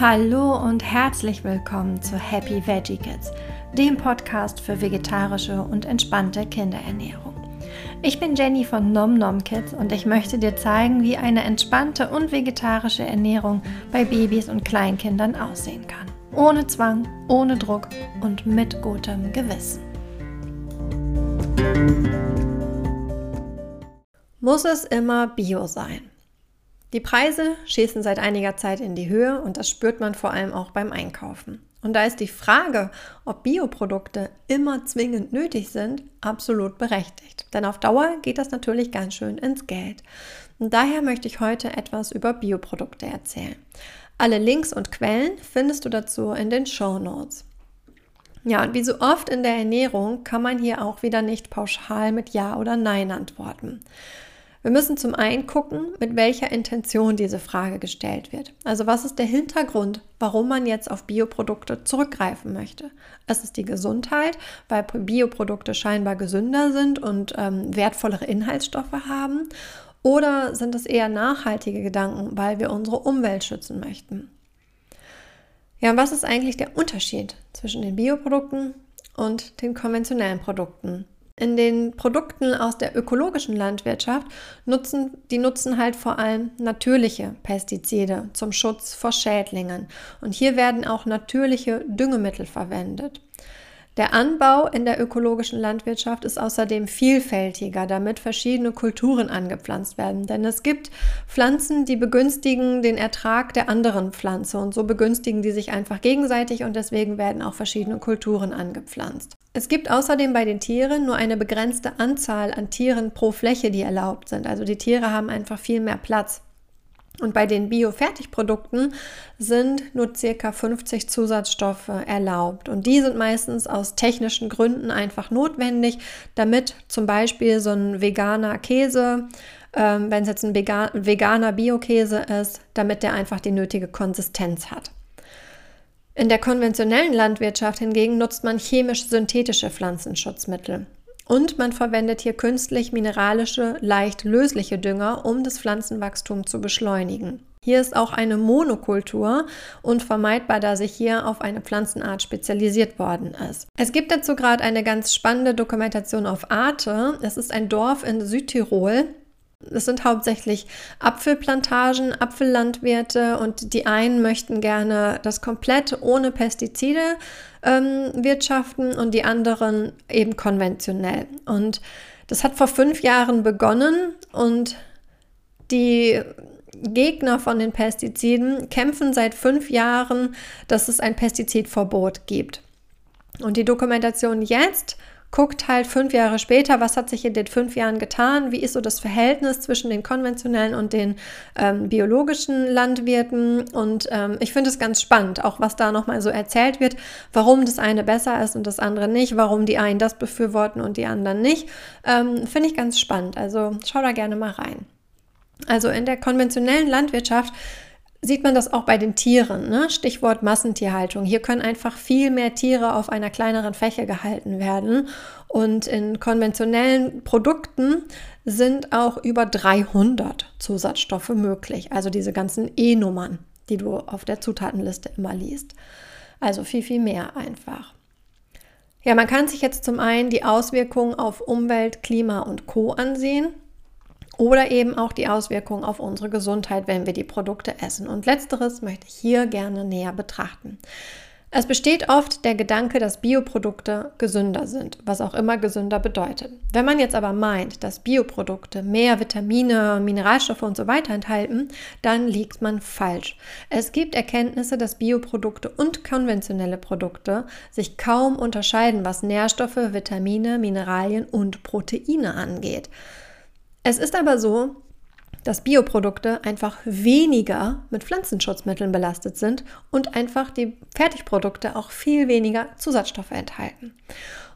Hallo und herzlich willkommen zu Happy Veggie Kids, dem Podcast für vegetarische und entspannte Kinderernährung. Ich bin Jenny von Nom Nom Kids und ich möchte dir zeigen, wie eine entspannte und vegetarische Ernährung bei Babys und Kleinkindern aussehen kann. Ohne Zwang, ohne Druck und mit gutem Gewissen. Muss es immer Bio sein? Die Preise schießen seit einiger Zeit in die Höhe und das spürt man vor allem auch beim Einkaufen. Und da ist die Frage, ob Bioprodukte immer zwingend nötig sind, absolut berechtigt. Denn auf Dauer geht das natürlich ganz schön ins Geld. Und daher möchte ich heute etwas über Bioprodukte erzählen. Alle Links und Quellen findest du dazu in den Show Notes. Ja, und wie so oft in der Ernährung kann man hier auch wieder nicht pauschal mit Ja oder Nein antworten. Wir müssen zum einen gucken, mit welcher Intention diese Frage gestellt wird. Also was ist der Hintergrund, warum man jetzt auf Bioprodukte zurückgreifen möchte? Es ist die Gesundheit, weil Bioprodukte scheinbar gesünder sind und ähm, wertvollere Inhaltsstoffe haben. Oder sind es eher nachhaltige Gedanken, weil wir unsere Umwelt schützen möchten? Ja, und was ist eigentlich der Unterschied zwischen den Bioprodukten und den konventionellen Produkten? In den Produkten aus der ökologischen Landwirtschaft nutzen, die nutzen halt vor allem natürliche Pestizide zum Schutz vor Schädlingen. Und hier werden auch natürliche Düngemittel verwendet. Der Anbau in der ökologischen Landwirtschaft ist außerdem vielfältiger, damit verschiedene Kulturen angepflanzt werden. Denn es gibt Pflanzen, die begünstigen den Ertrag der anderen Pflanze und so begünstigen die sich einfach gegenseitig und deswegen werden auch verschiedene Kulturen angepflanzt. Es gibt außerdem bei den Tieren nur eine begrenzte Anzahl an Tieren pro Fläche, die erlaubt sind. Also die Tiere haben einfach viel mehr Platz. Und bei den Bio-Fertigprodukten sind nur circa 50 Zusatzstoffe erlaubt. Und die sind meistens aus technischen Gründen einfach notwendig, damit zum Beispiel so ein veganer Käse, ähm, wenn es jetzt ein veganer Bio-Käse ist, damit der einfach die nötige Konsistenz hat. In der konventionellen Landwirtschaft hingegen nutzt man chemisch-synthetische Pflanzenschutzmittel. Und man verwendet hier künstlich mineralische, leicht lösliche Dünger, um das Pflanzenwachstum zu beschleunigen. Hier ist auch eine Monokultur unvermeidbar, da sich hier auf eine Pflanzenart spezialisiert worden ist. Es gibt dazu gerade eine ganz spannende Dokumentation auf Arte. Es ist ein Dorf in Südtirol, es sind hauptsächlich Apfelplantagen, Apfellandwirte und die einen möchten gerne das komplett ohne Pestizide ähm, wirtschaften und die anderen eben konventionell. Und das hat vor fünf Jahren begonnen und die Gegner von den Pestiziden kämpfen seit fünf Jahren, dass es ein Pestizidverbot gibt. Und die Dokumentation jetzt guckt halt fünf Jahre später, was hat sich in den fünf Jahren getan, wie ist so das Verhältnis zwischen den konventionellen und den ähm, biologischen Landwirten. Und ähm, ich finde es ganz spannend, auch was da nochmal so erzählt wird, warum das eine besser ist und das andere nicht, warum die einen das befürworten und die anderen nicht. Ähm, finde ich ganz spannend. Also schau da gerne mal rein. Also in der konventionellen Landwirtschaft sieht man das auch bei den Tieren. Ne? Stichwort Massentierhaltung. Hier können einfach viel mehr Tiere auf einer kleineren Fläche gehalten werden. Und in konventionellen Produkten sind auch über 300 Zusatzstoffe möglich. Also diese ganzen E-Nummern, die du auf der Zutatenliste immer liest. Also viel, viel mehr einfach. Ja, man kann sich jetzt zum einen die Auswirkungen auf Umwelt, Klima und Co ansehen oder eben auch die Auswirkungen auf unsere Gesundheit, wenn wir die Produkte essen. Und letzteres möchte ich hier gerne näher betrachten. Es besteht oft der Gedanke, dass Bioprodukte gesünder sind, was auch immer gesünder bedeutet. Wenn man jetzt aber meint, dass Bioprodukte mehr Vitamine, Mineralstoffe und so weiter enthalten, dann liegt man falsch. Es gibt Erkenntnisse, dass Bioprodukte und konventionelle Produkte sich kaum unterscheiden, was Nährstoffe, Vitamine, Mineralien und Proteine angeht. Es ist aber so, dass Bioprodukte einfach weniger mit Pflanzenschutzmitteln belastet sind und einfach die Fertigprodukte auch viel weniger Zusatzstoffe enthalten.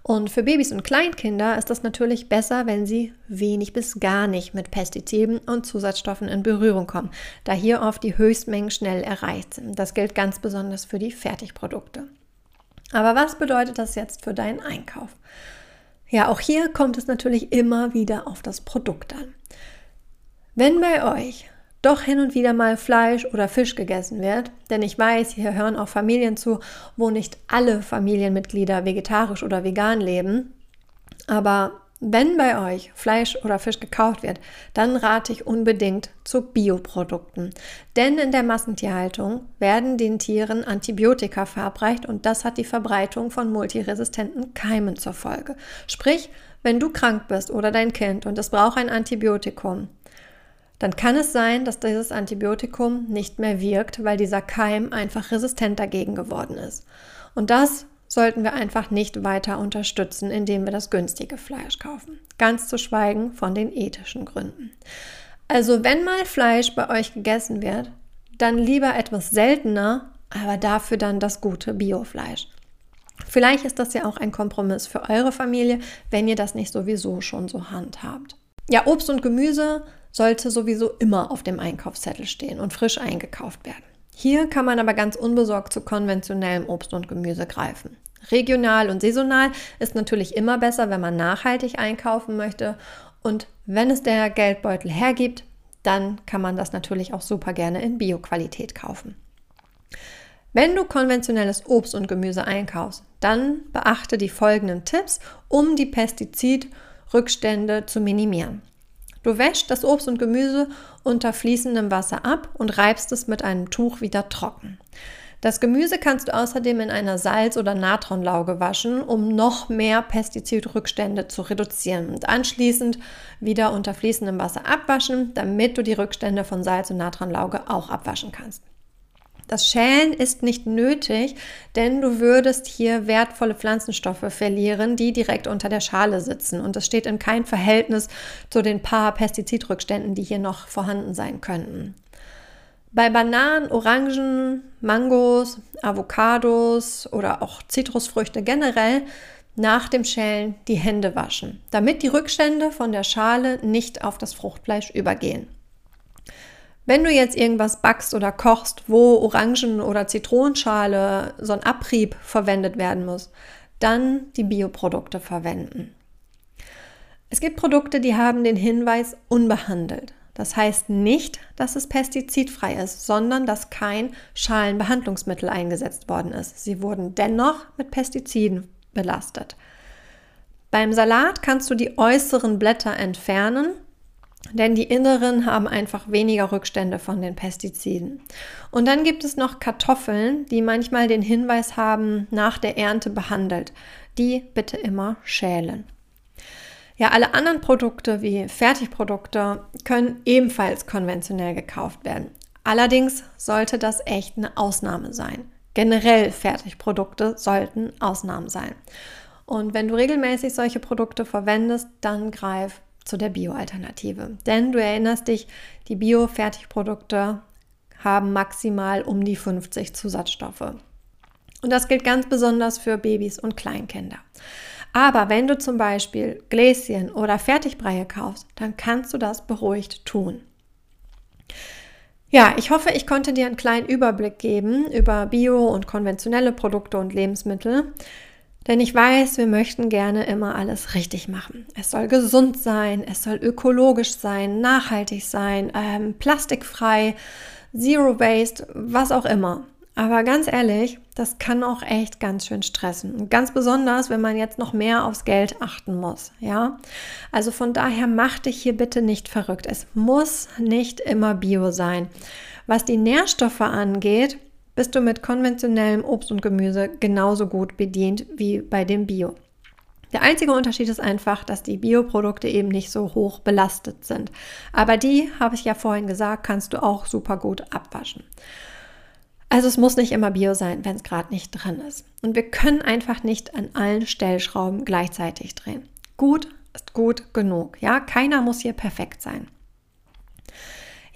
Und für Babys und Kleinkinder ist das natürlich besser, wenn sie wenig bis gar nicht mit Pestiziden und Zusatzstoffen in Berührung kommen, da hier oft die Höchstmengen schnell erreicht sind. Das gilt ganz besonders für die Fertigprodukte. Aber was bedeutet das jetzt für deinen Einkauf? Ja, auch hier kommt es natürlich immer wieder auf das Produkt an. Wenn bei euch doch hin und wieder mal Fleisch oder Fisch gegessen wird, denn ich weiß, hier hören auch Familien zu, wo nicht alle Familienmitglieder vegetarisch oder vegan leben, aber wenn bei euch Fleisch oder Fisch gekauft wird, dann rate ich unbedingt zu Bioprodukten. Denn in der Massentierhaltung werden den Tieren Antibiotika verabreicht und das hat die Verbreitung von multiresistenten Keimen zur Folge. Sprich, wenn du krank bist oder dein Kind und es braucht ein Antibiotikum, dann kann es sein, dass dieses Antibiotikum nicht mehr wirkt, weil dieser Keim einfach resistent dagegen geworden ist. Und das sollten wir einfach nicht weiter unterstützen, indem wir das günstige Fleisch kaufen. Ganz zu schweigen von den ethischen Gründen. Also wenn mal Fleisch bei euch gegessen wird, dann lieber etwas seltener, aber dafür dann das gute Biofleisch. Vielleicht ist das ja auch ein Kompromiss für eure Familie, wenn ihr das nicht sowieso schon so handhabt. Ja, Obst und Gemüse sollte sowieso immer auf dem Einkaufszettel stehen und frisch eingekauft werden. Hier kann man aber ganz unbesorgt zu konventionellem Obst und Gemüse greifen. Regional und saisonal ist natürlich immer besser, wenn man nachhaltig einkaufen möchte. Und wenn es der Geldbeutel hergibt, dann kann man das natürlich auch super gerne in Bioqualität kaufen. Wenn du konventionelles Obst und Gemüse einkaufst, dann beachte die folgenden Tipps, um die Pestizidrückstände zu minimieren. Du wäschst das Obst und Gemüse unter fließendem Wasser ab und reibst es mit einem Tuch wieder trocken. Das Gemüse kannst du außerdem in einer Salz- oder Natronlauge waschen, um noch mehr Pestizidrückstände zu reduzieren und anschließend wieder unter fließendem Wasser abwaschen, damit du die Rückstände von Salz- und Natronlauge auch abwaschen kannst. Das Schälen ist nicht nötig, denn du würdest hier wertvolle Pflanzenstoffe verlieren, die direkt unter der Schale sitzen. Und das steht in kein Verhältnis zu den paar Pestizidrückständen, die hier noch vorhanden sein könnten. Bei Bananen, Orangen, Mangos, Avocados oder auch Zitrusfrüchte generell nach dem Schälen die Hände waschen, damit die Rückstände von der Schale nicht auf das Fruchtfleisch übergehen. Wenn du jetzt irgendwas backst oder kochst, wo Orangen- oder Zitronenschale, so ein Abrieb verwendet werden muss, dann die Bioprodukte verwenden. Es gibt Produkte, die haben den Hinweis unbehandelt. Das heißt nicht, dass es pestizidfrei ist, sondern dass kein Schalenbehandlungsmittel eingesetzt worden ist. Sie wurden dennoch mit Pestiziden belastet. Beim Salat kannst du die äußeren Blätter entfernen denn die inneren haben einfach weniger Rückstände von den Pestiziden. Und dann gibt es noch Kartoffeln, die manchmal den Hinweis haben, nach der Ernte behandelt. Die bitte immer schälen. Ja, alle anderen Produkte wie Fertigprodukte können ebenfalls konventionell gekauft werden. Allerdings sollte das echt eine Ausnahme sein. Generell Fertigprodukte sollten Ausnahmen sein. Und wenn du regelmäßig solche Produkte verwendest, dann greif zu der Bio-Alternative. Denn du erinnerst dich, die Bio-Fertigprodukte haben maximal um die 50 Zusatzstoffe. Und das gilt ganz besonders für Babys und Kleinkinder. Aber wenn du zum Beispiel Gläschen oder Fertigbreie kaufst, dann kannst du das beruhigt tun. Ja, ich hoffe, ich konnte dir einen kleinen Überblick geben über bio- und konventionelle Produkte und Lebensmittel. Denn ich weiß, wir möchten gerne immer alles richtig machen. Es soll gesund sein, es soll ökologisch sein, nachhaltig sein, ähm, plastikfrei, Zero Waste, was auch immer. Aber ganz ehrlich, das kann auch echt ganz schön stressen. Ganz besonders, wenn man jetzt noch mehr aufs Geld achten muss. Ja, also von daher mach dich hier bitte nicht verrückt. Es muss nicht immer Bio sein. Was die Nährstoffe angeht, bist du mit konventionellem Obst und Gemüse genauso gut bedient wie bei dem Bio. Der einzige Unterschied ist einfach, dass die Bioprodukte eben nicht so hoch belastet sind. Aber die, habe ich ja vorhin gesagt, kannst du auch super gut abwaschen. Also es muss nicht immer Bio sein, wenn es gerade nicht drin ist. Und wir können einfach nicht an allen Stellschrauben gleichzeitig drehen. Gut ist gut genug. Ja, keiner muss hier perfekt sein.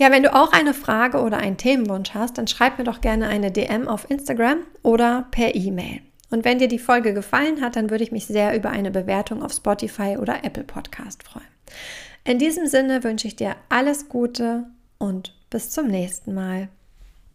Ja, wenn du auch eine Frage oder einen Themenwunsch hast, dann schreib mir doch gerne eine DM auf Instagram oder per E-Mail. Und wenn dir die Folge gefallen hat, dann würde ich mich sehr über eine Bewertung auf Spotify oder Apple Podcast freuen. In diesem Sinne wünsche ich dir alles Gute und bis zum nächsten Mal.